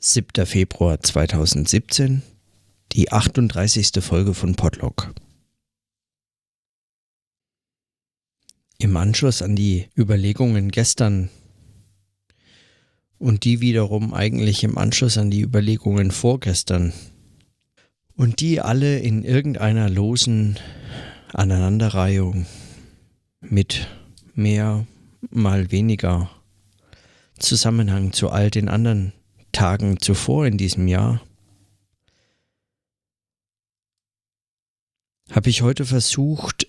7. Februar 2017, die 38. Folge von Podlog. Im Anschluss an die Überlegungen gestern und die wiederum eigentlich im Anschluss an die Überlegungen vorgestern und die alle in irgendeiner losen Aneinanderreihung mit mehr mal weniger Zusammenhang zu all den anderen Tagen zuvor in diesem Jahr habe ich heute versucht,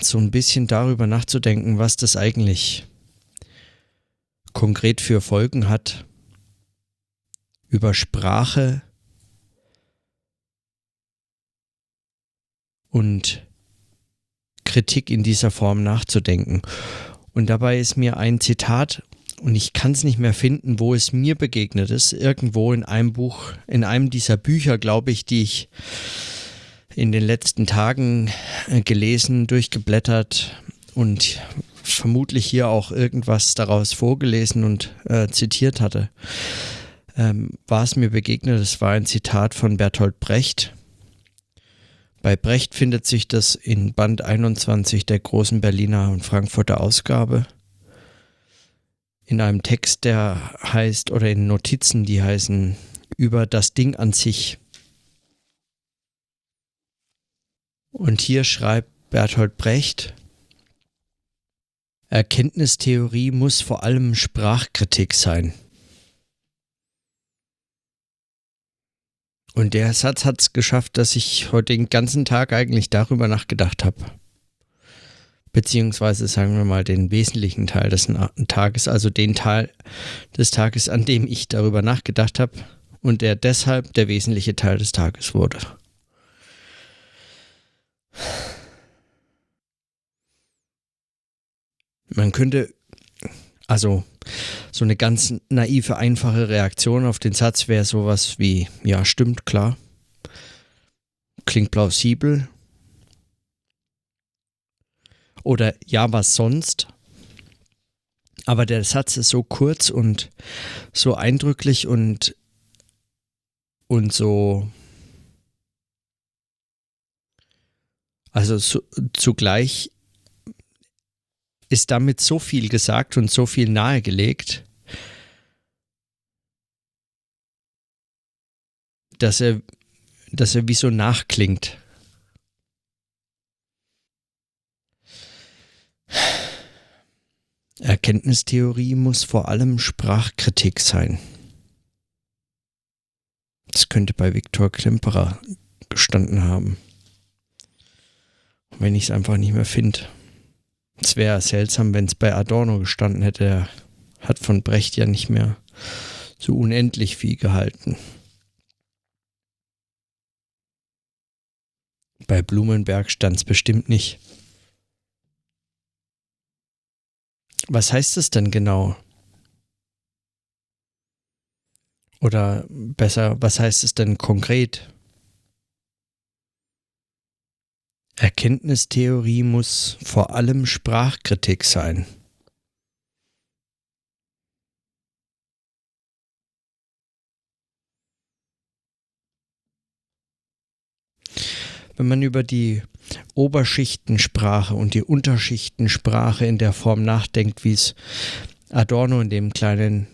so ein bisschen darüber nachzudenken, was das eigentlich konkret für Folgen hat, über Sprache und Kritik in dieser Form nachzudenken. Und dabei ist mir ein Zitat und ich kann es nicht mehr finden, wo es mir begegnet ist. Irgendwo in einem Buch, in einem dieser Bücher, glaube ich, die ich in den letzten Tagen äh, gelesen, durchgeblättert und vermutlich hier auch irgendwas daraus vorgelesen und äh, zitiert hatte, ähm, war es mir begegnet. Es war ein Zitat von Bertolt Brecht. Bei Brecht findet sich das in Band 21 der großen Berliner und Frankfurter Ausgabe in einem Text, der heißt, oder in Notizen, die heißen über das Ding an sich. Und hier schreibt Bertolt Brecht, Erkenntnistheorie muss vor allem Sprachkritik sein. Und der Satz hat es geschafft, dass ich heute den ganzen Tag eigentlich darüber nachgedacht habe beziehungsweise sagen wir mal den wesentlichen Teil des Tages, also den Teil des Tages, an dem ich darüber nachgedacht habe und der deshalb der wesentliche Teil des Tages wurde. Man könnte, also so eine ganz naive, einfache Reaktion auf den Satz wäre sowas wie, ja, stimmt, klar, klingt plausibel, oder ja, was sonst? Aber der Satz ist so kurz und so eindrücklich und, und so. Also so, zugleich ist damit so viel gesagt und so viel nahegelegt, dass er, dass er wie so nachklingt. Erkenntnistheorie muss vor allem Sprachkritik sein. Das könnte bei Viktor Klemperer gestanden haben. Wenn ich es einfach nicht mehr finde. Es wäre seltsam, wenn es bei Adorno gestanden hätte. Er hat von Brecht ja nicht mehr so unendlich viel gehalten. Bei Blumenberg stand es bestimmt nicht. Was heißt es denn genau? Oder besser, was heißt es denn konkret? Erkenntnistheorie muss vor allem Sprachkritik sein. Wenn man über die Oberschichtensprache und die Unterschichtensprache in der Form nachdenkt, wie es Adorno in dem kleinen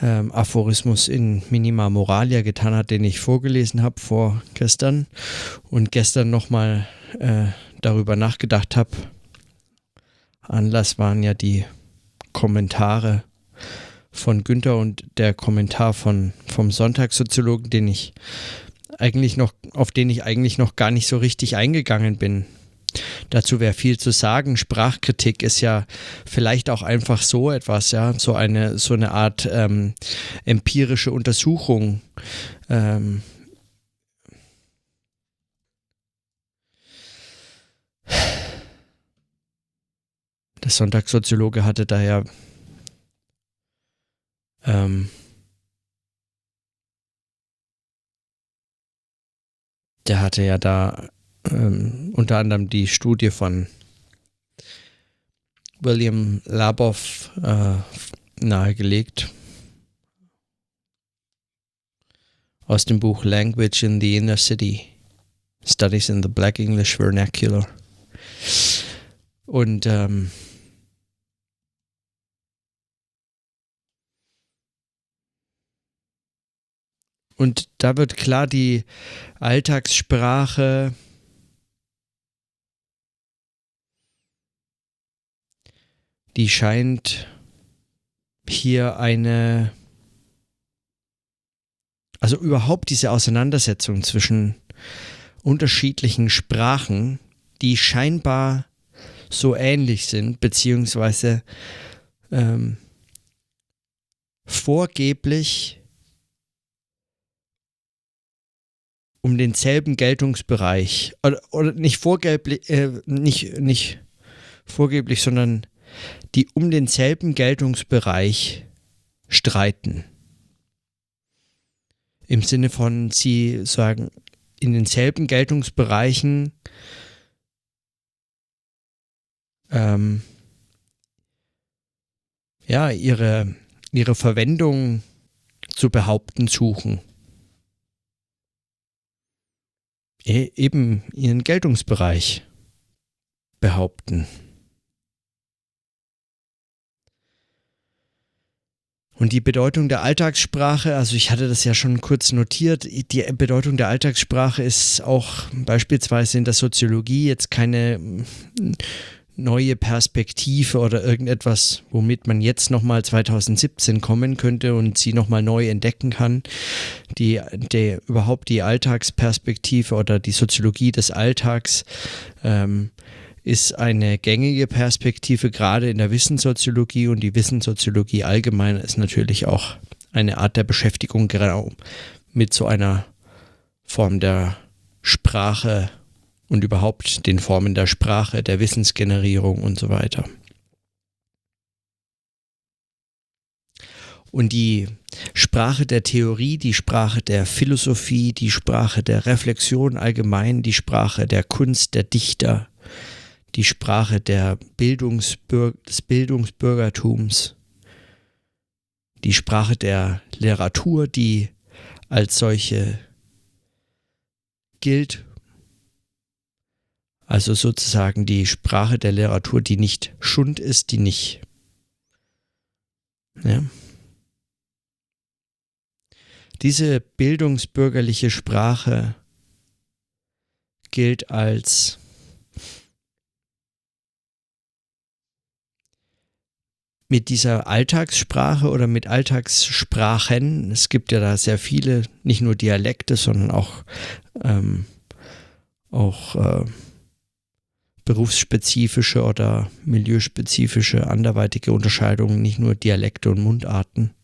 ähm, Aphorismus in Minima Moralia getan hat, den ich vorgelesen habe vorgestern und gestern nochmal äh, darüber nachgedacht habe. Anlass waren ja die Kommentare von Günther und der Kommentar von, vom Sonntagssoziologen, den ich eigentlich noch, auf den ich eigentlich noch gar nicht so richtig eingegangen bin. Dazu wäre viel zu sagen. Sprachkritik ist ja vielleicht auch einfach so etwas, ja, so eine, so eine Art ähm, empirische Untersuchung. Ähm, der Sonntagssoziologe hatte da ja ähm, der hatte ja da ähm, unter anderem die Studie von William Labov äh, nahegelegt. aus dem Buch Language in the Inner City, Studies in the Black English Vernacular. Und ähm, Und da wird klar, die Alltagssprache die scheint hier eine, also überhaupt diese Auseinandersetzung zwischen unterschiedlichen Sprachen, die scheinbar so ähnlich sind, beziehungsweise ähm, vorgeblich um denselben Geltungsbereich oder, oder nicht vorgeblich, äh, nicht, nicht vorgeblich, sondern die um denselben Geltungsbereich streiten. Im Sinne von, sie sagen, in denselben Geltungsbereichen ähm, ja, ihre, ihre Verwendung zu behaupten suchen. Eben ihren Geltungsbereich behaupten. Und die Bedeutung der Alltagssprache, also ich hatte das ja schon kurz notiert, die Bedeutung der Alltagssprache ist auch beispielsweise in der Soziologie jetzt keine neue Perspektive oder irgendetwas, womit man jetzt nochmal 2017 kommen könnte und sie nochmal neu entdecken kann. Die, die, überhaupt die Alltagsperspektive oder die Soziologie des Alltags ähm, ist eine gängige Perspektive, gerade in der Wissenssoziologie und die Wissenssoziologie allgemein ist natürlich auch eine Art der Beschäftigung genau mit so einer Form der Sprache und überhaupt den Formen der Sprache, der Wissensgenerierung und so weiter. Und die Sprache der Theorie, die Sprache der Philosophie, die Sprache der Reflexion allgemein, die Sprache der Kunst, der Dichter, die Sprache der Bildungsbür des Bildungsbürgertums, die Sprache der Literatur, die als solche gilt also sozusagen die Sprache der Literatur, die nicht Schund ist, die nicht. Ja. Diese bildungsbürgerliche Sprache gilt als mit dieser Alltagssprache oder mit Alltagssprachen, es gibt ja da sehr viele, nicht nur Dialekte, sondern auch, ähm, auch äh, berufsspezifische oder milieuspezifische anderweitige Unterscheidungen, nicht nur Dialekte und Mundarten,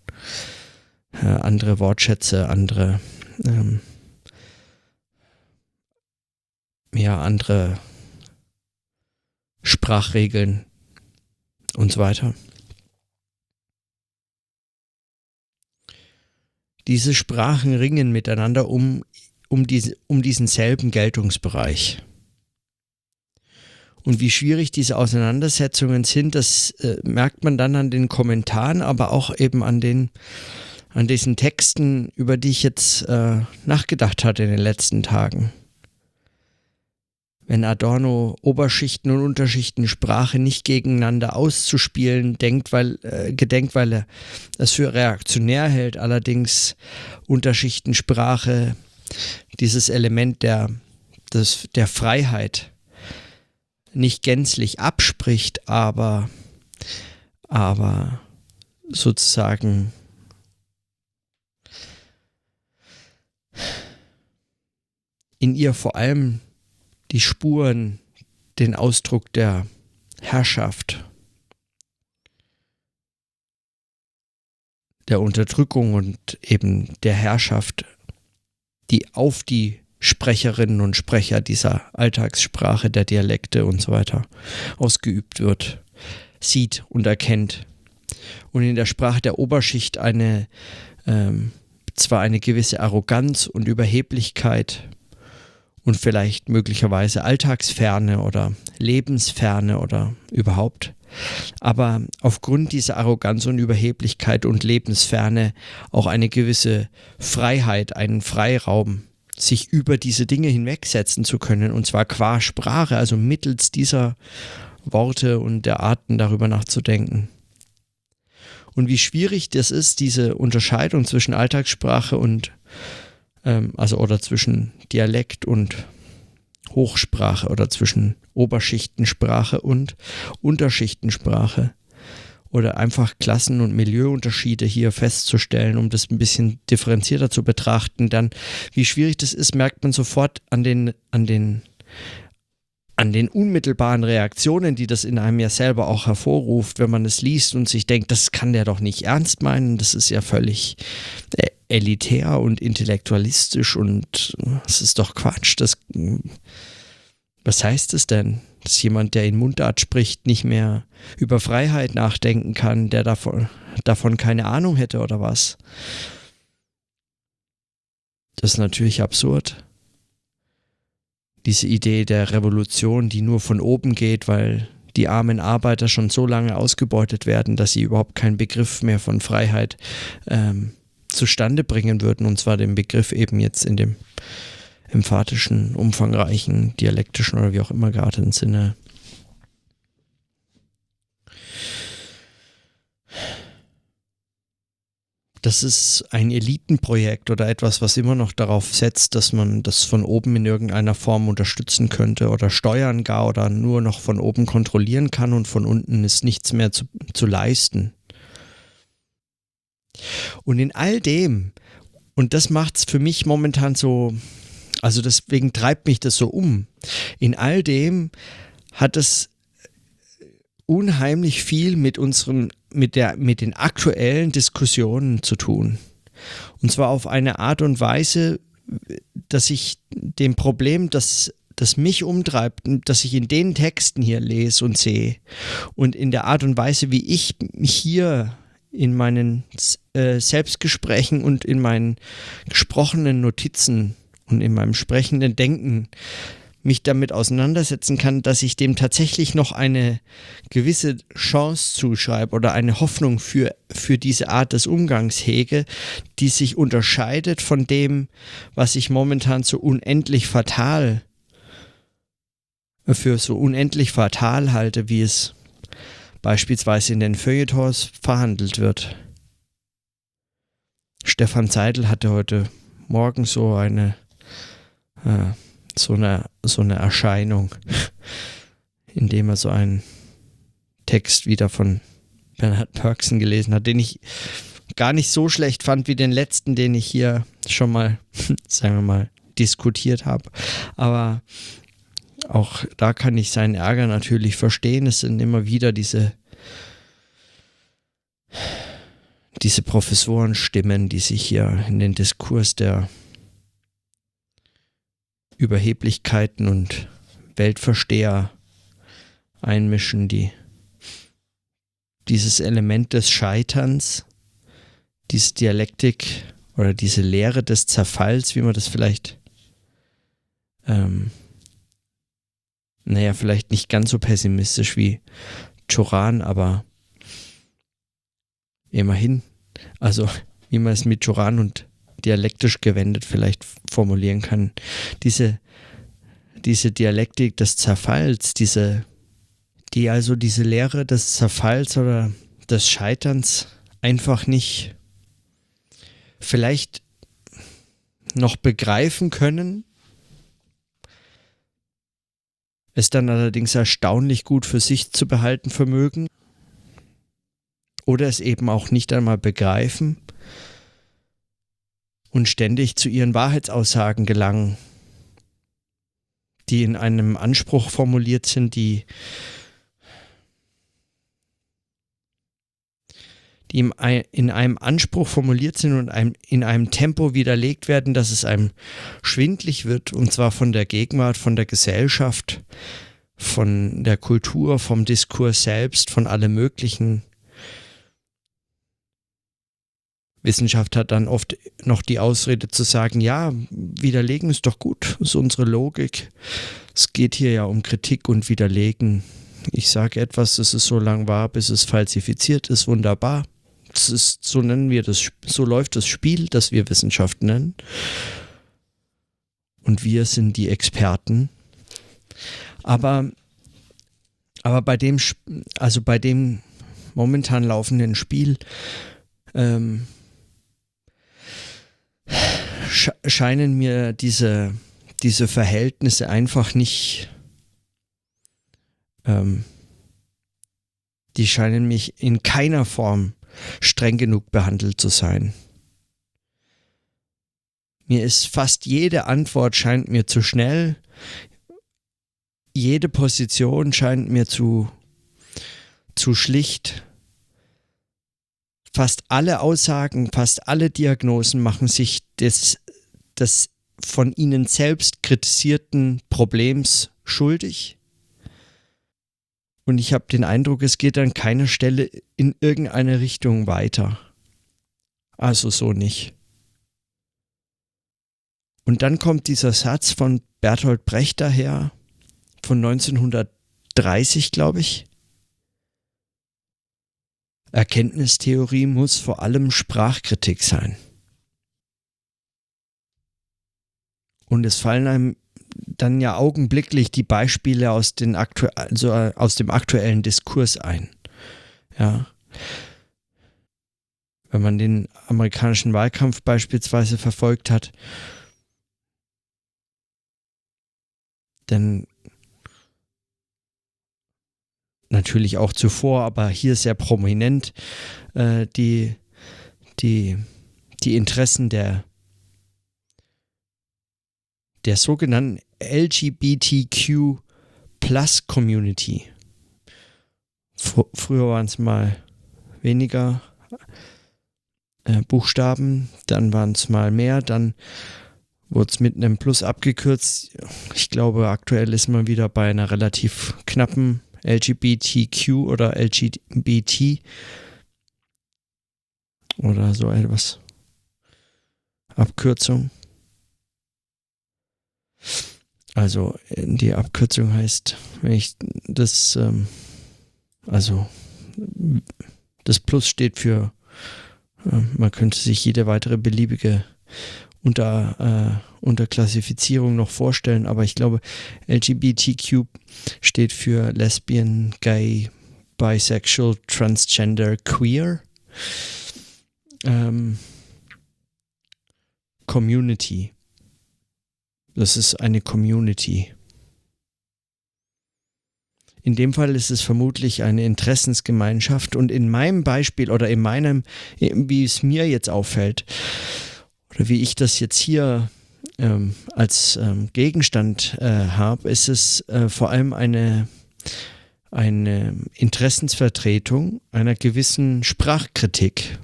äh, andere Wortschätze, andere, ähm, ja, andere Sprachregeln und so weiter. Diese Sprachen ringen miteinander um, um, diese, um diesen selben Geltungsbereich. Und wie schwierig diese Auseinandersetzungen sind, das äh, merkt man dann an den Kommentaren, aber auch eben an den an diesen Texten, über die ich jetzt äh, nachgedacht hatte in den letzten Tagen. Wenn Adorno Oberschichten und Unterschichten Sprache nicht gegeneinander auszuspielen denkt, weil, äh, gedenkt, weil er es für reaktionär hält, allerdings Unterschichten Sprache dieses Element der, des, der Freiheit nicht gänzlich abspricht, aber, aber sozusagen in ihr vor allem die Spuren, den Ausdruck der Herrschaft, der Unterdrückung und eben der Herrschaft, die auf die Sprecherinnen und Sprecher dieser Alltagssprache, der Dialekte und so weiter ausgeübt wird, sieht und erkennt. Und in der Sprache der Oberschicht eine ähm, zwar eine gewisse Arroganz und Überheblichkeit und vielleicht möglicherweise Alltagsferne oder Lebensferne oder überhaupt aber aufgrund dieser Arroganz und Überheblichkeit und Lebensferne auch eine gewisse Freiheit, einen Freiraum, sich über diese Dinge hinwegsetzen zu können, und zwar qua Sprache, also mittels dieser Worte und der Arten darüber nachzudenken. Und wie schwierig das ist, diese Unterscheidung zwischen Alltagssprache und ähm, also oder zwischen Dialekt und Hochsprache oder zwischen Oberschichtensprache und Unterschichtensprache oder einfach Klassen- und Milieuunterschiede hier festzustellen, um das ein bisschen differenzierter zu betrachten, dann wie schwierig das ist, merkt man sofort an den, an den, an den unmittelbaren Reaktionen, die das in einem ja selber auch hervorruft, wenn man es liest und sich denkt, das kann der doch nicht ernst meinen, das ist ja völlig äh, elitär und intellektualistisch und es ist doch Quatsch. Das, was heißt es denn? Dass jemand, der in Mundart spricht, nicht mehr über Freiheit nachdenken kann, der davon, davon keine Ahnung hätte oder was? Das ist natürlich absurd. Diese Idee der Revolution, die nur von oben geht, weil die armen Arbeiter schon so lange ausgebeutet werden, dass sie überhaupt keinen Begriff mehr von Freiheit ähm, zustande bringen würden, und zwar den Begriff eben jetzt in dem emphatischen, umfangreichen, dialektischen oder wie auch immer gearteten Sinne. Das ist ein Elitenprojekt oder etwas, was immer noch darauf setzt, dass man das von oben in irgendeiner Form unterstützen könnte oder steuern gar oder nur noch von oben kontrollieren kann und von unten ist nichts mehr zu, zu leisten. Und in all dem, und das macht es für mich momentan so, also deswegen treibt mich das so um, in all dem hat es unheimlich viel mit unseren, mit der, mit den aktuellen Diskussionen zu tun. Und zwar auf eine Art und Weise, dass ich dem Problem, das, das mich umtreibt, dass ich in den Texten hier lese und sehe und in der Art und Weise, wie ich hier in meinen äh, Selbstgesprächen und in meinen gesprochenen Notizen und in meinem sprechenden Denken mich damit auseinandersetzen kann, dass ich dem tatsächlich noch eine gewisse Chance zuschreibe oder eine Hoffnung für, für diese Art des Umgangs hege, die sich unterscheidet von dem, was ich momentan so unendlich fatal für so unendlich fatal halte, wie es beispielsweise in den Feuilletons verhandelt wird. Stefan Seidel hatte heute Morgen so eine, äh, so eine, so eine Erscheinung, indem er so einen Text wieder von Bernhard Perksen gelesen hat, den ich gar nicht so schlecht fand wie den letzten, den ich hier schon mal, sagen wir mal, diskutiert habe. Aber auch da kann ich seinen Ärger natürlich verstehen. Es sind immer wieder diese, diese Professorenstimmen, die sich hier in den Diskurs der Überheblichkeiten und Weltversteher einmischen, die dieses Element des Scheiterns, diese Dialektik oder diese Lehre des Zerfalls, wie man das vielleicht ähm, naja, vielleicht nicht ganz so pessimistisch wie Choran, aber immerhin. Also, wie man es mit Choran und dialektisch gewendet vielleicht formulieren kann. Diese, diese Dialektik des Zerfalls, diese, die also diese Lehre des Zerfalls oder des Scheiterns einfach nicht vielleicht noch begreifen können, es dann allerdings erstaunlich gut für sich zu behalten vermögen oder es eben auch nicht einmal begreifen und ständig zu ihren Wahrheitsaussagen gelangen, die in einem Anspruch formuliert sind, die die in einem Anspruch formuliert sind und in einem Tempo widerlegt werden, dass es einem schwindlig wird, und zwar von der Gegenwart, von der Gesellschaft, von der Kultur, vom Diskurs selbst, von allem Möglichen. Wissenschaft hat dann oft noch die Ausrede zu sagen, ja, widerlegen ist doch gut, ist unsere Logik. Es geht hier ja um Kritik und Widerlegen Ich sage etwas, das ist so lang wahr, bis es falsifiziert ist, wunderbar. Das ist, so nennen wir das, so läuft das Spiel, das wir Wissenschaft nennen. Und wir sind die Experten. Aber, aber bei dem, also bei dem momentan laufenden Spiel ähm, scheinen mir diese, diese Verhältnisse einfach nicht, ähm, die scheinen mich in keiner Form streng genug behandelt zu sein. Mir ist fast jede Antwort scheint mir zu schnell, jede Position scheint mir zu, zu schlicht. Fast alle Aussagen, fast alle Diagnosen machen sich des, des von ihnen selbst kritisierten Problems schuldig. Und ich habe den Eindruck, es geht an keiner Stelle in irgendeine Richtung weiter. Also so nicht. Und dann kommt dieser Satz von Bertolt Brecht daher, von 1930, glaube ich. Erkenntnistheorie muss vor allem Sprachkritik sein. Und es fallen einem dann ja augenblicklich die Beispiele aus, den aktu also aus dem aktuellen Diskurs ein. Ja. Wenn man den amerikanischen Wahlkampf beispielsweise verfolgt hat, dann natürlich auch zuvor, aber hier sehr prominent äh, die, die, die Interessen der, der sogenannten LGBTQ Plus Community. Fr früher waren es mal weniger äh, Buchstaben, dann waren es mal mehr, dann wurde es mit einem Plus abgekürzt. Ich glaube, aktuell ist man wieder bei einer relativ knappen LGBTQ oder LGBT oder so etwas. Abkürzung. Also die Abkürzung heißt, wenn ich das, ähm, also das Plus steht für, äh, man könnte sich jede weitere beliebige unter, äh, unter Klassifizierung noch vorstellen, aber ich glaube, LGBTQ steht für Lesbian, Gay, Bisexual, Transgender, Queer. Ähm, Community. Das ist eine Community. In dem Fall ist es vermutlich eine Interessensgemeinschaft und in meinem Beispiel oder in meinem, wie es mir jetzt auffällt, oder wie ich das jetzt hier ähm, als ähm, Gegenstand äh, habe, ist es äh, vor allem eine, eine Interessensvertretung einer gewissen Sprachkritik.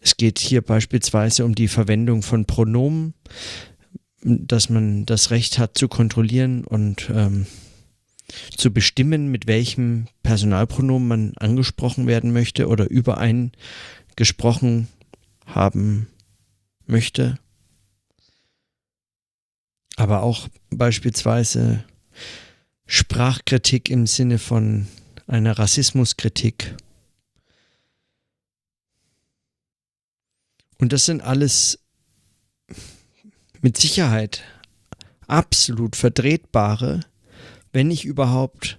Es geht hier beispielsweise um die Verwendung von Pronomen, dass man das Recht hat zu kontrollieren und ähm, zu bestimmen, mit welchem Personalpronomen man angesprochen werden möchte oder über gesprochen haben möchte. Aber auch beispielsweise Sprachkritik im Sinne von einer Rassismuskritik. Und das sind alles mit Sicherheit absolut vertretbare wenn nicht überhaupt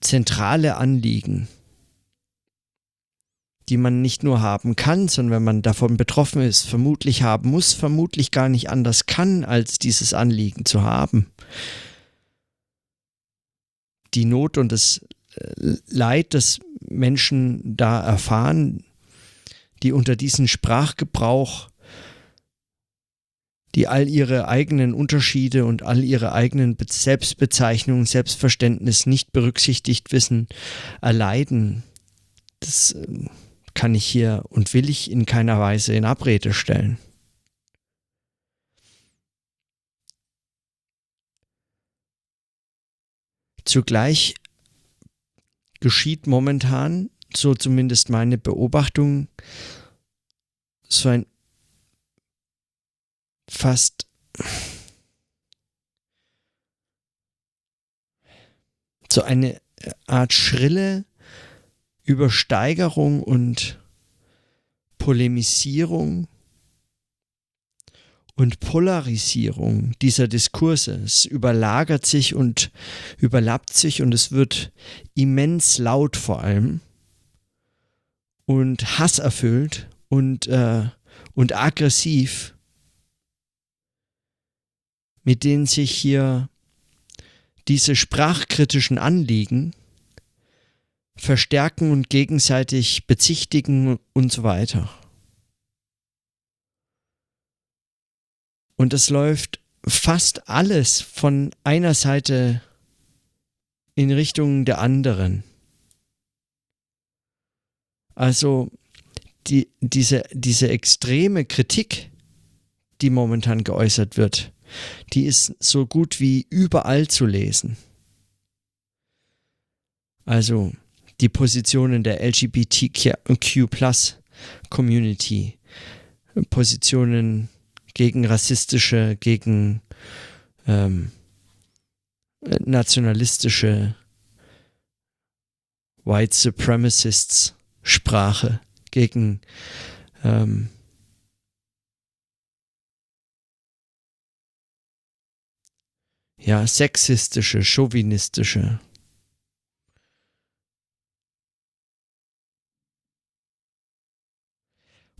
zentrale Anliegen, die man nicht nur haben kann, sondern wenn man davon betroffen ist, vermutlich haben muss, vermutlich gar nicht anders kann, als dieses Anliegen zu haben. Die Not und das äh, Leid, das Menschen da erfahren, die unter diesem Sprachgebrauch die all ihre eigenen Unterschiede und all ihre eigenen Selbstbezeichnungen, Selbstverständnis nicht berücksichtigt wissen, erleiden. Das ähm, kann ich hier und will ich in keiner Weise in Abrede stellen. Zugleich geschieht momentan, so zumindest meine Beobachtung, so ein fast so eine Art schrille Übersteigerung und Polemisierung und Polarisierung dieser Diskurse. Es überlagert sich und überlappt sich und es wird immens laut vor allem und hasserfüllt und, äh, und aggressiv, mit denen sich hier diese sprachkritischen Anliegen verstärken und gegenseitig bezichtigen und so weiter. Und es läuft fast alles von einer Seite in Richtung der anderen. Also die, diese, diese extreme Kritik, die momentan geäußert wird, die ist so gut wie überall zu lesen. Also die Positionen der LGBTQ Community, Positionen gegen rassistische, gegen ähm, nationalistische White Supremacists Sprache, gegen ähm, ja, sexistische, chauvinistische.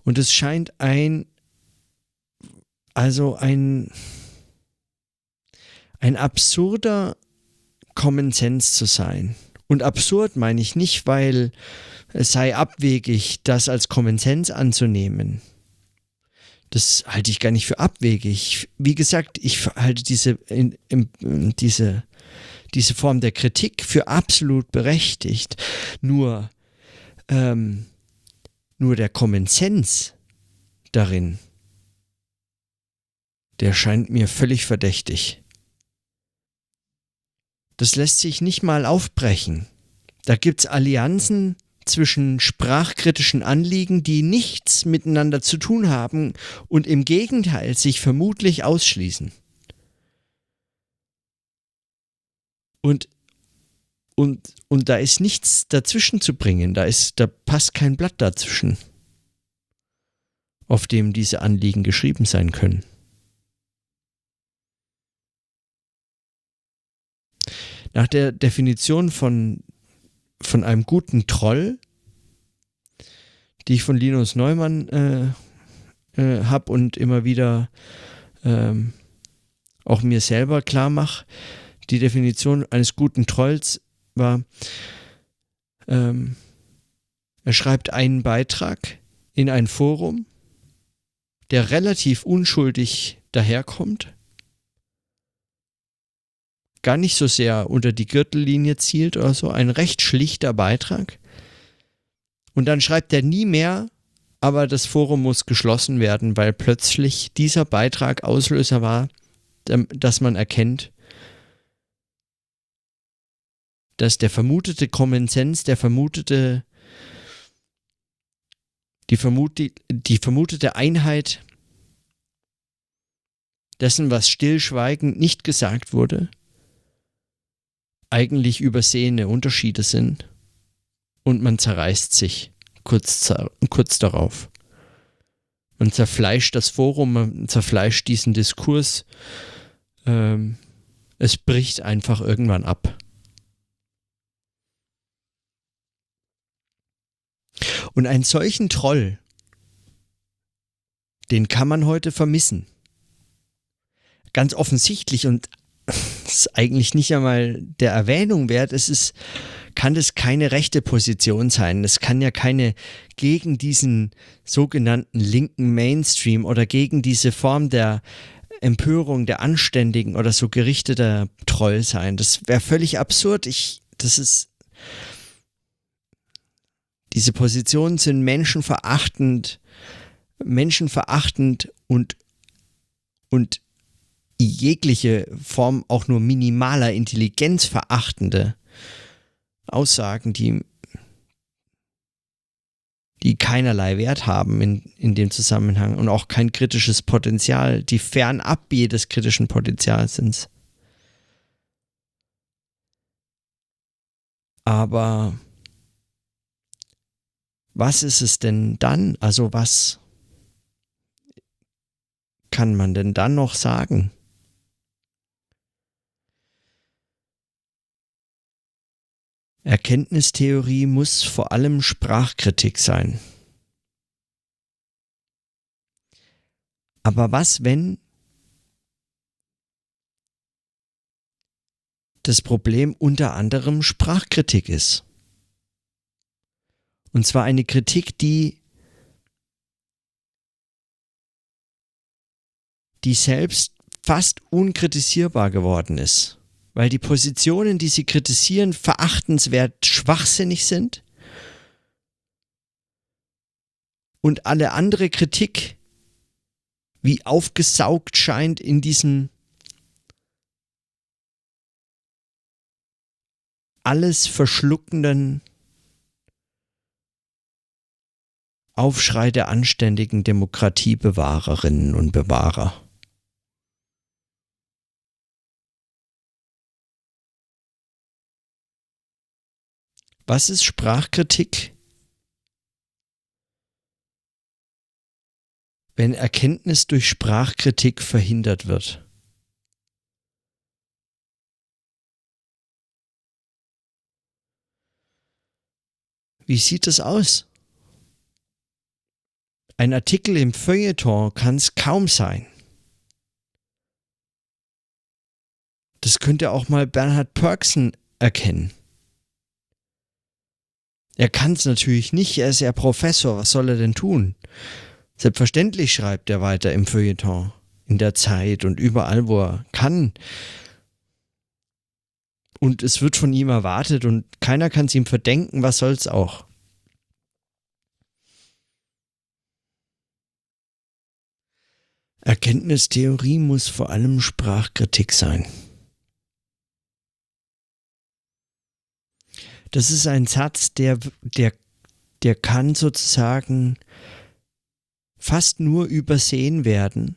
Und es scheint ein also ein, ein absurder Common Sense zu sein. Und absurd meine ich nicht, weil es sei abwegig, das als Common Sense anzunehmen. Das halte ich gar nicht für abwegig. Wie gesagt, ich halte diese, in, in, diese, diese Form der Kritik für absolut berechtigt. Nur, ähm, nur der Common Sense darin der scheint mir völlig verdächtig. Das lässt sich nicht mal aufbrechen. Da gibt's Allianzen zwischen sprachkritischen Anliegen, die nichts miteinander zu tun haben und im Gegenteil sich vermutlich ausschließen. Und, und, und da ist nichts dazwischen zu bringen, da, ist, da passt kein Blatt dazwischen, auf dem diese Anliegen geschrieben sein können. Nach der Definition von, von einem guten Troll, die ich von Linus Neumann äh, äh, habe und immer wieder ähm, auch mir selber klar mache, die Definition eines guten Trolls war, ähm, er schreibt einen Beitrag in ein Forum, der relativ unschuldig daherkommt gar nicht so sehr unter die Gürtellinie zielt oder so. Ein recht schlichter Beitrag. Und dann schreibt er nie mehr, aber das Forum muss geschlossen werden, weil plötzlich dieser Beitrag Auslöser war, dass man erkennt, dass der vermutete Common Sense, der vermutete, die, vermute, die vermutete Einheit dessen, was stillschweigend nicht gesagt wurde, eigentlich übersehene Unterschiede sind und man zerreißt sich kurz, kurz darauf. Man zerfleischt das Forum, man zerfleischt diesen Diskurs. Ähm, es bricht einfach irgendwann ab. Und einen solchen Troll, den kann man heute vermissen. Ganz offensichtlich und ist eigentlich nicht einmal der Erwähnung wert. Es ist, kann das keine rechte Position sein. Es kann ja keine gegen diesen sogenannten linken Mainstream oder gegen diese Form der Empörung der Anständigen oder so gerichteter Troll sein. Das wäre völlig absurd. Ich, das ist, diese Positionen sind menschenverachtend, menschenverachtend und, und jegliche Form auch nur minimaler Intelligenz verachtende Aussagen, die, die keinerlei Wert haben in, in dem Zusammenhang und auch kein kritisches Potenzial, die fernab jedes kritischen Potenzials sind. Aber was ist es denn dann? Also was kann man denn dann noch sagen? Erkenntnistheorie muss vor allem Sprachkritik sein. Aber was, wenn das Problem unter anderem Sprachkritik ist? Und zwar eine Kritik, die die selbst fast unkritisierbar geworden ist weil die Positionen, die sie kritisieren, verachtenswert schwachsinnig sind und alle andere Kritik wie aufgesaugt scheint in diesem alles verschluckenden Aufschrei der anständigen Demokratiebewahrerinnen und Bewahrer. Was ist Sprachkritik? Wenn Erkenntnis durch Sprachkritik verhindert wird. Wie sieht es aus? Ein Artikel im Feuilleton kann es kaum sein. Das könnte auch mal Bernhard Perksen erkennen. Er kann es natürlich nicht, er ist ja Professor, was soll er denn tun? Selbstverständlich schreibt er weiter im Feuilleton, in der Zeit und überall, wo er kann. Und es wird von ihm erwartet und keiner kann es ihm verdenken, was soll's auch. Erkenntnistheorie muss vor allem Sprachkritik sein. Das ist ein Satz, der, der, der kann sozusagen fast nur übersehen werden,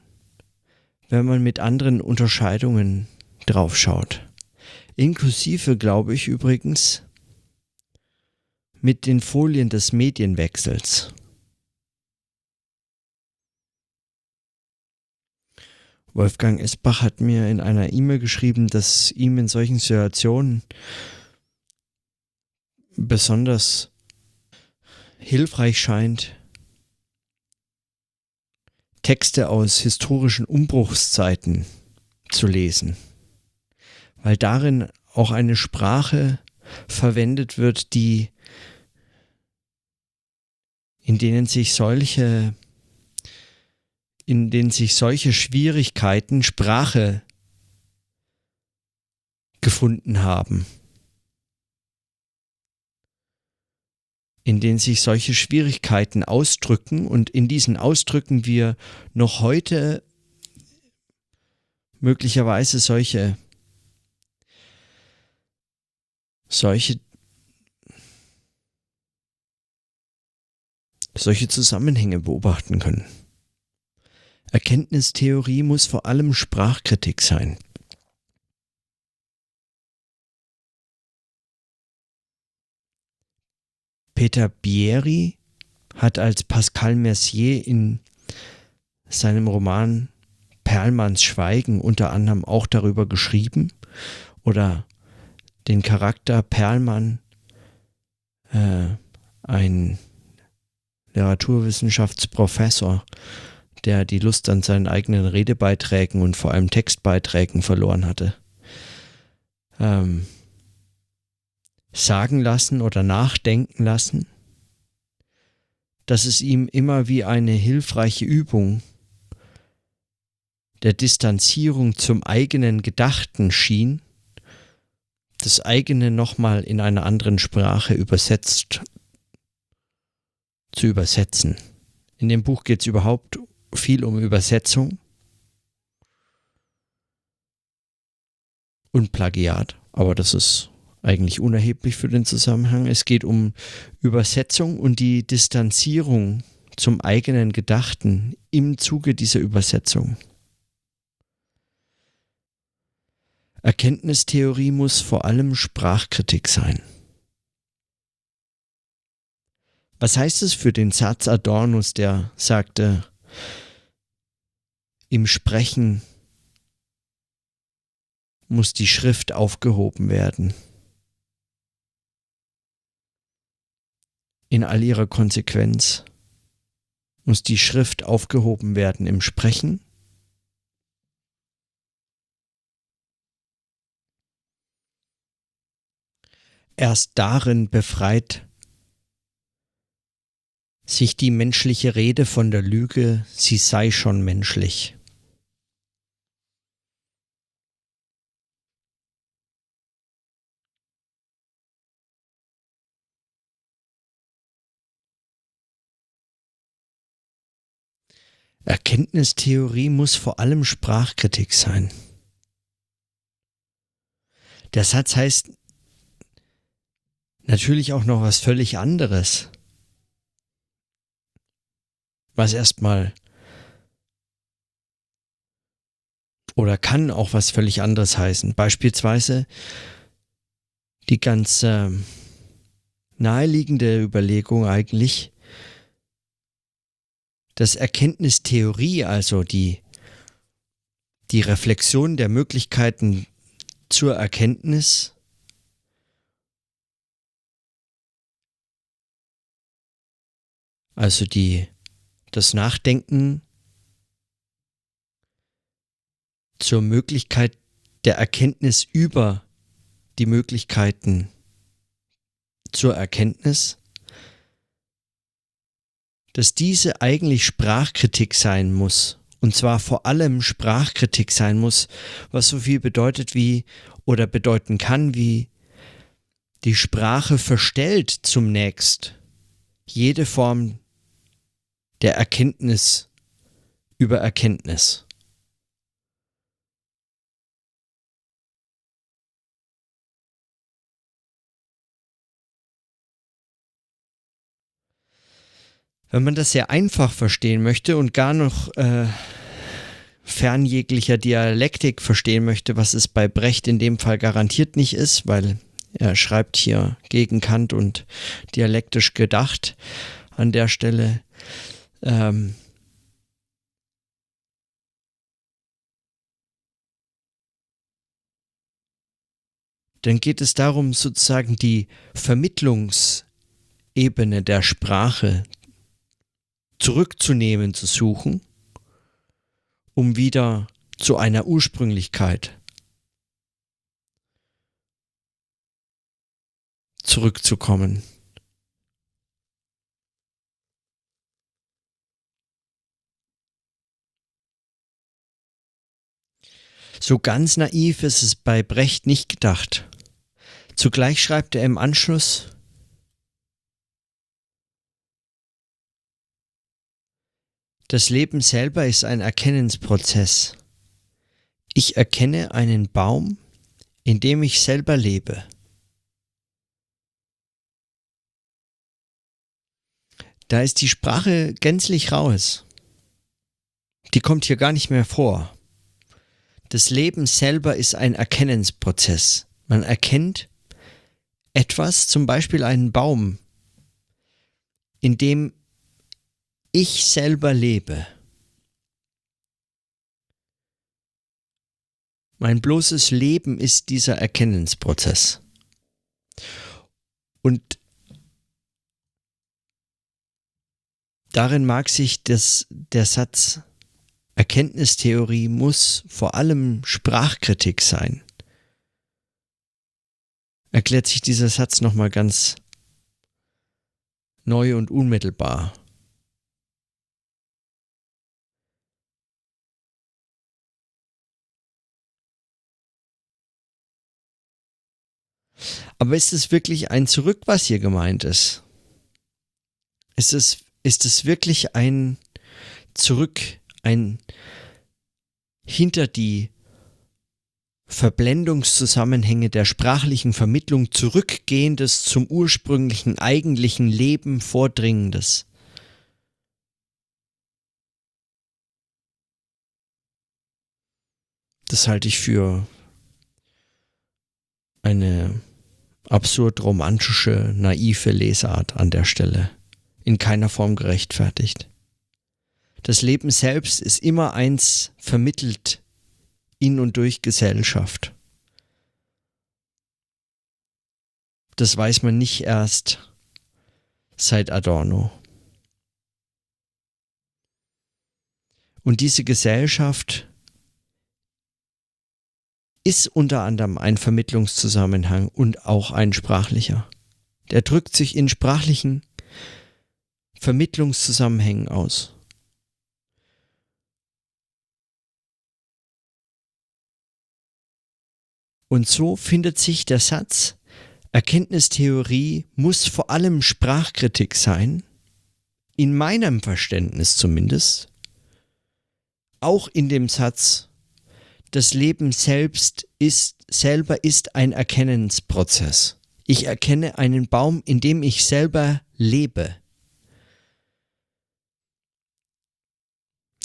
wenn man mit anderen Unterscheidungen draufschaut. Inklusive, glaube ich übrigens, mit den Folien des Medienwechsels. Wolfgang Esbach hat mir in einer E-Mail geschrieben, dass ihm in solchen Situationen besonders hilfreich scheint, Texte aus historischen Umbruchszeiten zu lesen, weil darin auch eine Sprache verwendet wird, die in denen sich solche in denen sich solche Schwierigkeiten Sprache gefunden haben. In denen sich solche Schwierigkeiten ausdrücken und in diesen Ausdrücken wir noch heute möglicherweise solche solche solche Zusammenhänge beobachten können. Erkenntnistheorie muss vor allem Sprachkritik sein. Peter Bieri hat als Pascal Mercier in seinem Roman Perlmanns Schweigen unter anderem auch darüber geschrieben oder den Charakter Perlmann, äh, ein Literaturwissenschaftsprofessor, der die Lust an seinen eigenen Redebeiträgen und vor allem Textbeiträgen verloren hatte. Ähm, sagen lassen oder nachdenken lassen, dass es ihm immer wie eine hilfreiche Übung der Distanzierung zum eigenen Gedachten schien, das eigene nochmal in einer anderen Sprache übersetzt zu übersetzen. In dem Buch geht es überhaupt viel um Übersetzung und Plagiat, aber das ist eigentlich unerheblich für den Zusammenhang. Es geht um Übersetzung und die Distanzierung zum eigenen Gedachten im Zuge dieser Übersetzung. Erkenntnistheorie muss vor allem Sprachkritik sein. Was heißt es für den Satz Adornus, der sagte, im Sprechen muss die Schrift aufgehoben werden? In all ihrer Konsequenz muss die Schrift aufgehoben werden im Sprechen erst darin befreit sich die menschliche Rede von der Lüge, sie sei schon menschlich. Erkenntnistheorie muss vor allem Sprachkritik sein. Der Satz heißt natürlich auch noch was völlig anderes was erstmal oder kann auch was völlig anderes heißen. Beispielsweise die ganz äh, naheliegende Überlegung eigentlich, dass Erkenntnistheorie, also die, die Reflexion der Möglichkeiten zur Erkenntnis, also die das Nachdenken zur Möglichkeit der Erkenntnis über die Möglichkeiten zur Erkenntnis, dass diese eigentlich Sprachkritik sein muss. Und zwar vor allem Sprachkritik sein muss, was so viel bedeutet wie oder bedeuten kann wie die Sprache verstellt zunächst jede Form der Erkenntnis über Erkenntnis. Wenn man das sehr einfach verstehen möchte und gar noch äh, fern jeglicher Dialektik verstehen möchte, was es bei Brecht in dem Fall garantiert nicht ist, weil er schreibt hier gegen Kant und dialektisch gedacht an der Stelle, ähm, dann geht es darum, sozusagen die Vermittlungsebene der Sprache zurückzunehmen, zu suchen, um wieder zu einer Ursprünglichkeit zurückzukommen. So ganz naiv ist es bei Brecht nicht gedacht. Zugleich schreibt er im Anschluss, Das Leben selber ist ein Erkennensprozess. Ich erkenne einen Baum, in dem ich selber lebe. Da ist die Sprache gänzlich raus. Die kommt hier gar nicht mehr vor das Leben selber ist ein Erkennensprozess. Man erkennt etwas, zum Beispiel einen Baum, in dem ich selber lebe. Mein bloßes Leben ist dieser Erkennensprozess. Und darin mag sich das, der Satz Erkenntnistheorie muss vor allem Sprachkritik sein. Erklärt sich dieser Satz nochmal ganz neu und unmittelbar. Aber ist es wirklich ein Zurück, was hier gemeint ist? Ist es, ist es wirklich ein Zurück ein hinter die Verblendungszusammenhänge der sprachlichen Vermittlung zurückgehendes zum ursprünglichen eigentlichen Leben vordringendes. Das halte ich für eine absurd romantische, naive Lesart an der Stelle, in keiner Form gerechtfertigt. Das Leben selbst ist immer eins vermittelt in und durch Gesellschaft. Das weiß man nicht erst seit Adorno. Und diese Gesellschaft ist unter anderem ein Vermittlungszusammenhang und auch ein sprachlicher. Der drückt sich in sprachlichen Vermittlungszusammenhängen aus. Und so findet sich der Satz, Erkenntnistheorie muss vor allem Sprachkritik sein, in meinem Verständnis zumindest, auch in dem Satz, das Leben selbst ist, selber ist ein Erkennensprozess. Ich erkenne einen Baum, in dem ich selber lebe.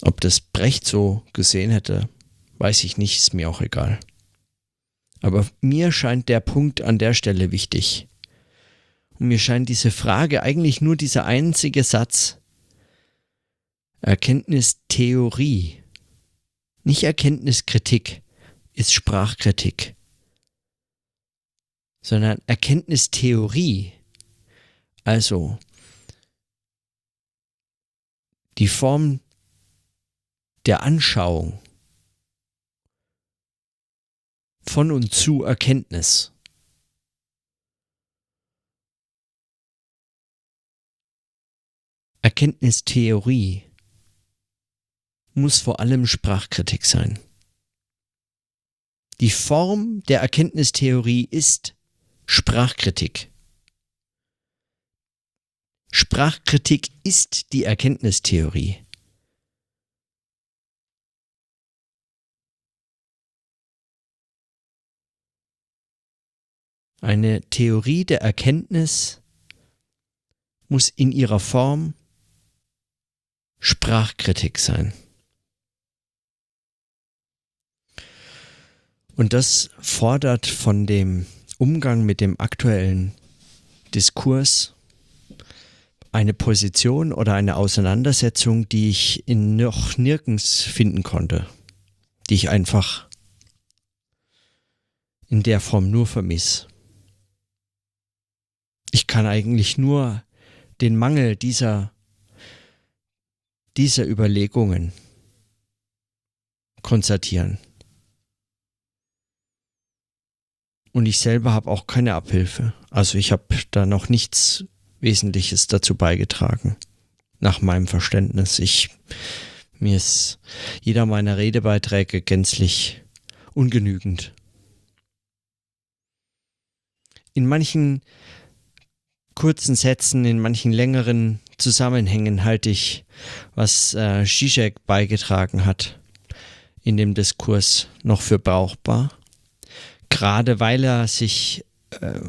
Ob das Brecht so gesehen hätte, weiß ich nicht, ist mir auch egal. Aber mir scheint der Punkt an der Stelle wichtig. Und mir scheint diese Frage eigentlich nur dieser einzige Satz. Erkenntnistheorie nicht Erkenntniskritik ist Sprachkritik, sondern Erkenntnistheorie, also die Form der Anschauung von und zu Erkenntnis. Erkenntnistheorie muss vor allem Sprachkritik sein. Die Form der Erkenntnistheorie ist Sprachkritik. Sprachkritik ist die Erkenntnistheorie. Eine Theorie der Erkenntnis muss in ihrer Form Sprachkritik sein. Und das fordert von dem Umgang mit dem aktuellen Diskurs eine Position oder eine Auseinandersetzung, die ich in noch nirgends finden konnte, die ich einfach in der Form nur vermiss. Ich kann eigentlich nur den Mangel dieser, dieser Überlegungen konstatieren. Und ich selber habe auch keine Abhilfe. Also ich habe da noch nichts Wesentliches dazu beigetragen. Nach meinem Verständnis. Ich, mir ist jeder meiner Redebeiträge gänzlich ungenügend. In manchen kurzen Sätzen, in manchen längeren Zusammenhängen halte ich, was äh, Zizek beigetragen hat, in dem Diskurs noch für brauchbar gerade weil er sich äh,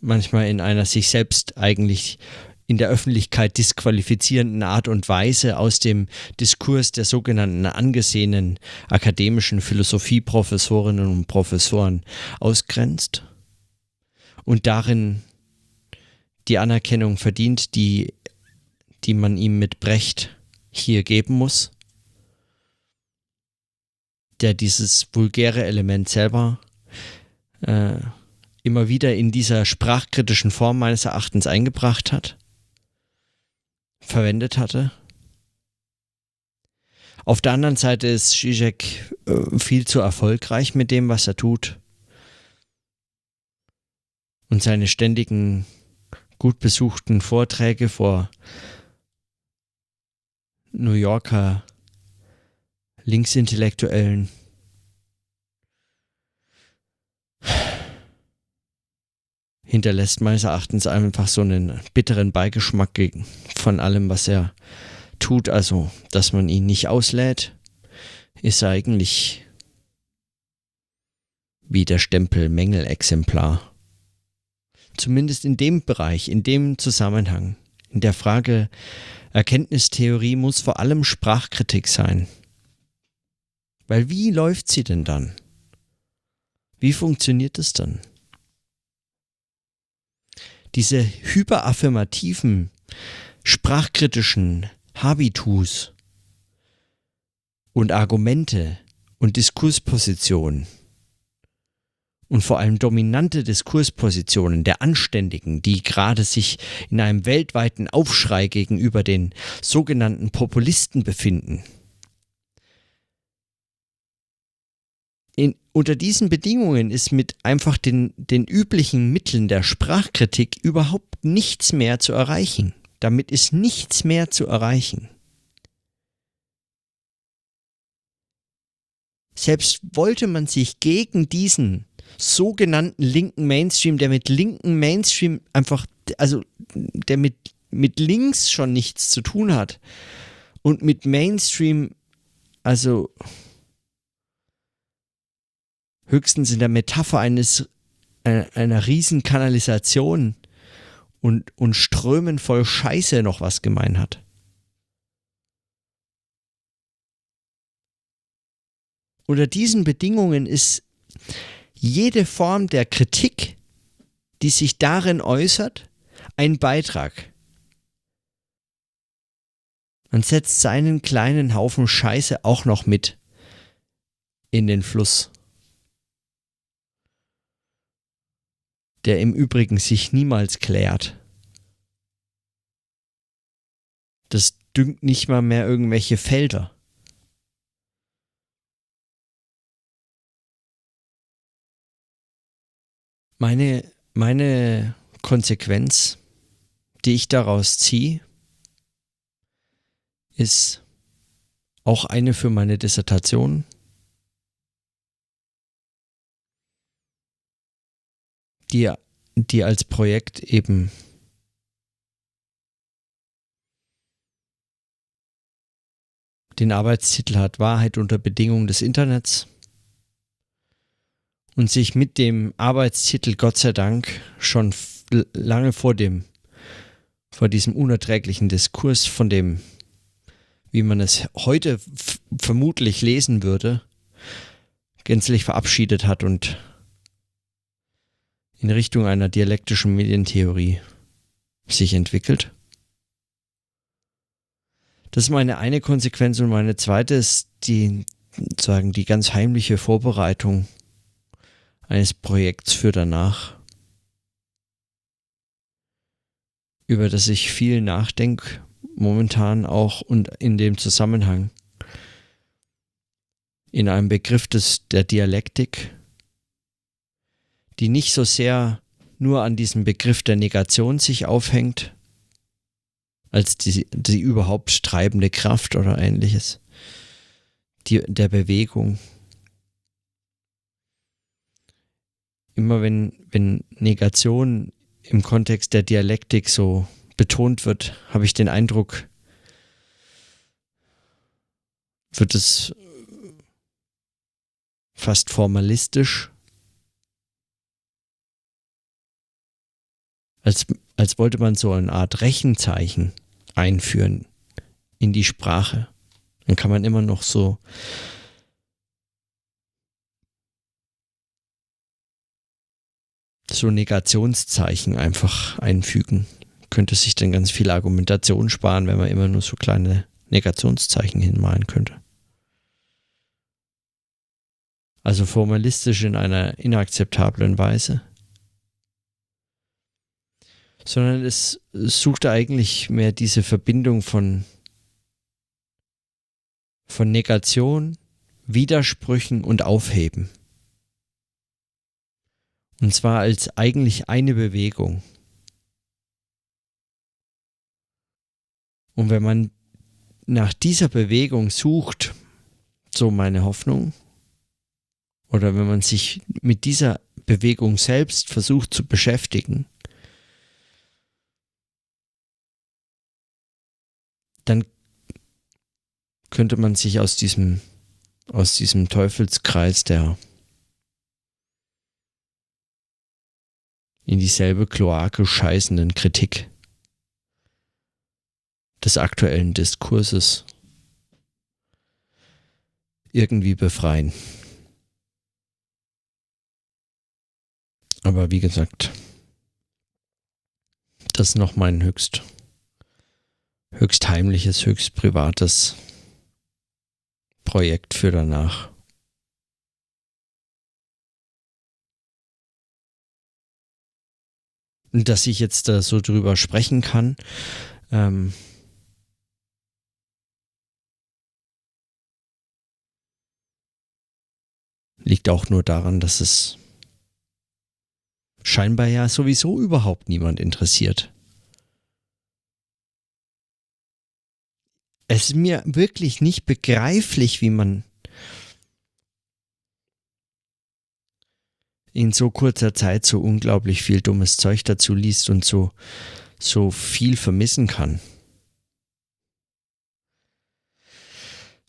manchmal in einer sich selbst eigentlich in der Öffentlichkeit disqualifizierenden Art und Weise aus dem Diskurs der sogenannten angesehenen akademischen Philosophieprofessorinnen und Professoren ausgrenzt und darin die Anerkennung verdient, die, die man ihm mit Brecht hier geben muss, der dieses vulgäre Element selber äh, immer wieder in dieser sprachkritischen Form meines Erachtens eingebracht hat, verwendet hatte. Auf der anderen Seite ist Zizek äh, viel zu erfolgreich mit dem, was er tut. Und seine ständigen, gut besuchten Vorträge vor New Yorker Linksintellektuellen hinterlässt meines Erachtens einfach so einen bitteren Beigeschmack von allem, was er tut. Also, dass man ihn nicht auslädt, ist eigentlich wie der Stempel Mängelexemplar. Zumindest in dem Bereich, in dem Zusammenhang, in der Frage Erkenntnistheorie muss vor allem Sprachkritik sein. Weil wie läuft sie denn dann? Wie funktioniert es dann? Diese hyperaffirmativen, sprachkritischen Habitus und Argumente und Diskurspositionen und vor allem dominante Diskurspositionen der Anständigen, die gerade sich in einem weltweiten Aufschrei gegenüber den sogenannten Populisten befinden. In, unter diesen Bedingungen ist mit einfach den, den üblichen Mitteln der Sprachkritik überhaupt nichts mehr zu erreichen. Damit ist nichts mehr zu erreichen. Selbst wollte man sich gegen diesen sogenannten linken Mainstream, der mit linken Mainstream einfach, also der mit, mit links schon nichts zu tun hat und mit Mainstream, also höchstens in der Metapher eines einer, äh, einer riesen Kanalisation und, und Strömen voll Scheiße noch was gemein hat. Unter diesen Bedingungen ist jede Form der Kritik, die sich darin äußert, ein Beitrag. Man setzt seinen kleinen Haufen Scheiße auch noch mit in den Fluss. Der im Übrigen sich niemals klärt. Das düngt nicht mal mehr irgendwelche Felder. Meine, meine Konsequenz, die ich daraus ziehe, ist auch eine für meine Dissertation. Die, die als Projekt eben den Arbeitstitel hat Wahrheit unter Bedingungen des Internets und sich mit dem Arbeitstitel Gott sei Dank schon lange vor dem, vor diesem unerträglichen Diskurs, von dem, wie man es heute vermutlich lesen würde, gänzlich verabschiedet hat und in Richtung einer dialektischen Medientheorie sich entwickelt. Das ist meine eine Konsequenz und meine zweite ist die, sagen, die ganz heimliche Vorbereitung eines Projekts für danach, über das ich viel nachdenke, momentan auch und in dem Zusammenhang. In einem Begriff des, der Dialektik, die nicht so sehr nur an diesem Begriff der Negation sich aufhängt, als die, die überhaupt treibende Kraft oder ähnliches, die, der Bewegung, immer wenn, wenn Negation im Kontext der Dialektik so betont wird, habe ich den Eindruck, wird es fast formalistisch, als, als wollte man so eine Art Rechenzeichen einführen in die Sprache. Dann kann man immer noch so so Negationszeichen einfach einfügen. Könnte sich dann ganz viel Argumentation sparen, wenn man immer nur so kleine Negationszeichen hinmalen könnte. Also formalistisch in einer inakzeptablen Weise. Sondern es sucht eigentlich mehr diese Verbindung von, von Negation, Widersprüchen und Aufheben. Und zwar als eigentlich eine Bewegung. Und wenn man nach dieser Bewegung sucht, so meine Hoffnung, oder wenn man sich mit dieser Bewegung selbst versucht zu beschäftigen, dann könnte man sich aus diesem, aus diesem Teufelskreis der in dieselbe Kloake scheißenden Kritik des aktuellen Diskurses irgendwie befreien. Aber wie gesagt, das ist noch mein höchst, höchst heimliches, höchst privates Projekt für danach. Dass ich jetzt da so drüber sprechen kann, ähm, liegt auch nur daran, dass es scheinbar ja sowieso überhaupt niemand interessiert. Es ist mir wirklich nicht begreiflich, wie man in so kurzer Zeit so unglaublich viel dummes Zeug dazu liest und so, so viel vermissen kann.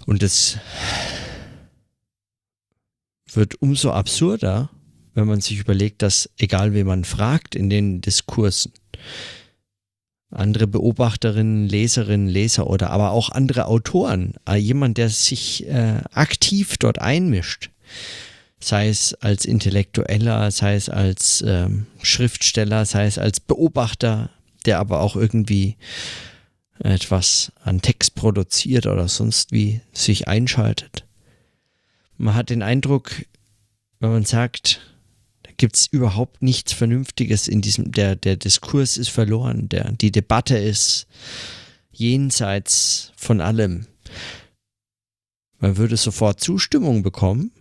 Und es wird umso absurder, wenn man sich überlegt, dass egal wen man fragt in den Diskursen, andere Beobachterinnen, Leserinnen, Leser oder aber auch andere Autoren, äh, jemand, der sich äh, aktiv dort einmischt, sei es als Intellektueller, sei es als ähm, Schriftsteller, sei es als Beobachter, der aber auch irgendwie etwas an Text produziert oder sonst wie sich einschaltet. Man hat den Eindruck, wenn man sagt, gibt es überhaupt nichts Vernünftiges in diesem, der, der Diskurs ist verloren, der, die Debatte ist jenseits von allem. Man würde sofort Zustimmung bekommen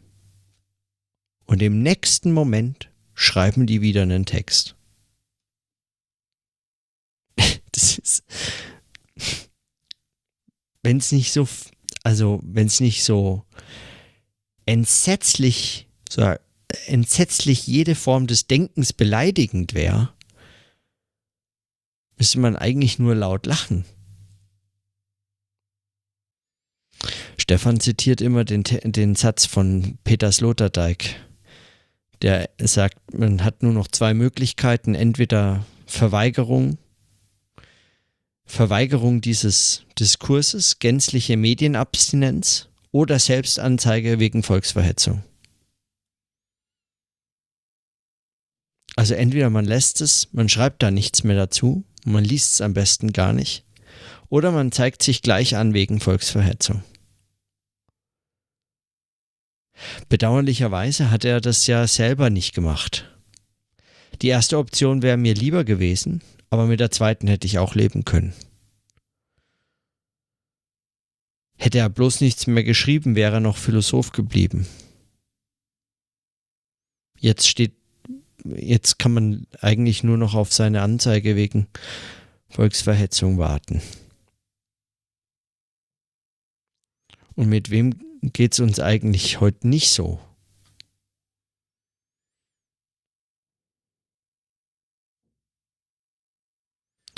und im nächsten Moment schreiben die wieder einen Text. das ist, wenn es nicht so, also wenn es nicht so entsetzlich so entsetzlich jede Form des Denkens beleidigend wäre, müsste man eigentlich nur laut lachen. Stefan zitiert immer den, den Satz von Peter Sloterdijk, der sagt, man hat nur noch zwei Möglichkeiten, entweder Verweigerung, Verweigerung dieses Diskurses, gänzliche Medienabstinenz oder Selbstanzeige wegen Volksverhetzung. Also entweder man lässt es, man schreibt da nichts mehr dazu, man liest es am besten gar nicht, oder man zeigt sich gleich an wegen Volksverhetzung. Bedauerlicherweise hat er das ja selber nicht gemacht. Die erste Option wäre mir lieber gewesen, aber mit der zweiten hätte ich auch leben können. Hätte er bloß nichts mehr geschrieben, wäre er noch Philosoph geblieben. Jetzt steht jetzt kann man eigentlich nur noch auf seine Anzeige wegen Volksverhetzung warten. Und mit wem geht es uns eigentlich heute nicht so?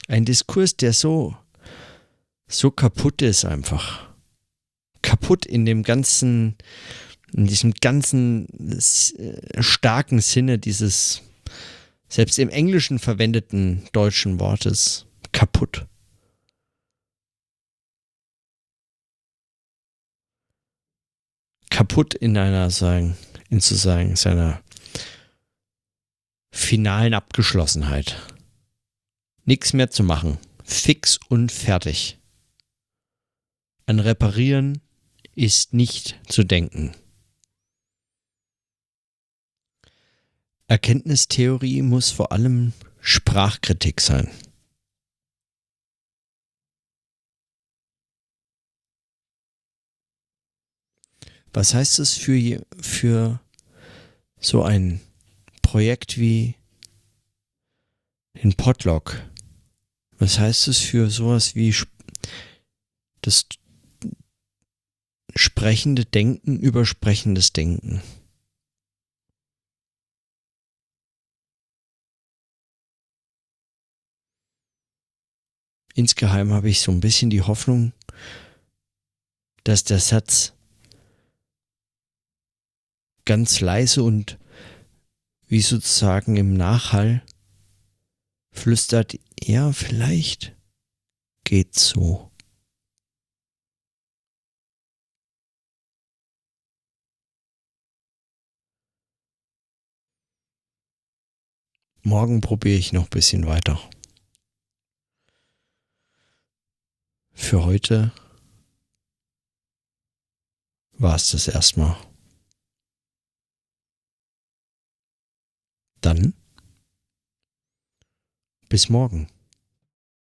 Ein Diskurs, der so, so kaputt ist einfach. Kaputt in dem ganzen, in diesem ganzen äh, starken Sinne dieses selbst im Englischen verwendeten deutschen Wortes kaputt. Kaputt in einer, sagen, in zu sagen, seiner finalen Abgeschlossenheit. Nichts mehr zu machen. Fix und fertig. An Reparieren ist nicht zu denken. Erkenntnistheorie muss vor allem Sprachkritik sein. Was heißt es für, für so ein Projekt wie den Podlog? Was heißt es für sowas wie das sprechende Denken über sprechendes Denken? Insgeheim habe ich so ein bisschen die Hoffnung, dass der Satz ganz leise und wie sozusagen im Nachhall flüstert, ja, vielleicht geht's so. Morgen probiere ich noch ein bisschen weiter. Für heute war es das erstmal. Dann bis morgen.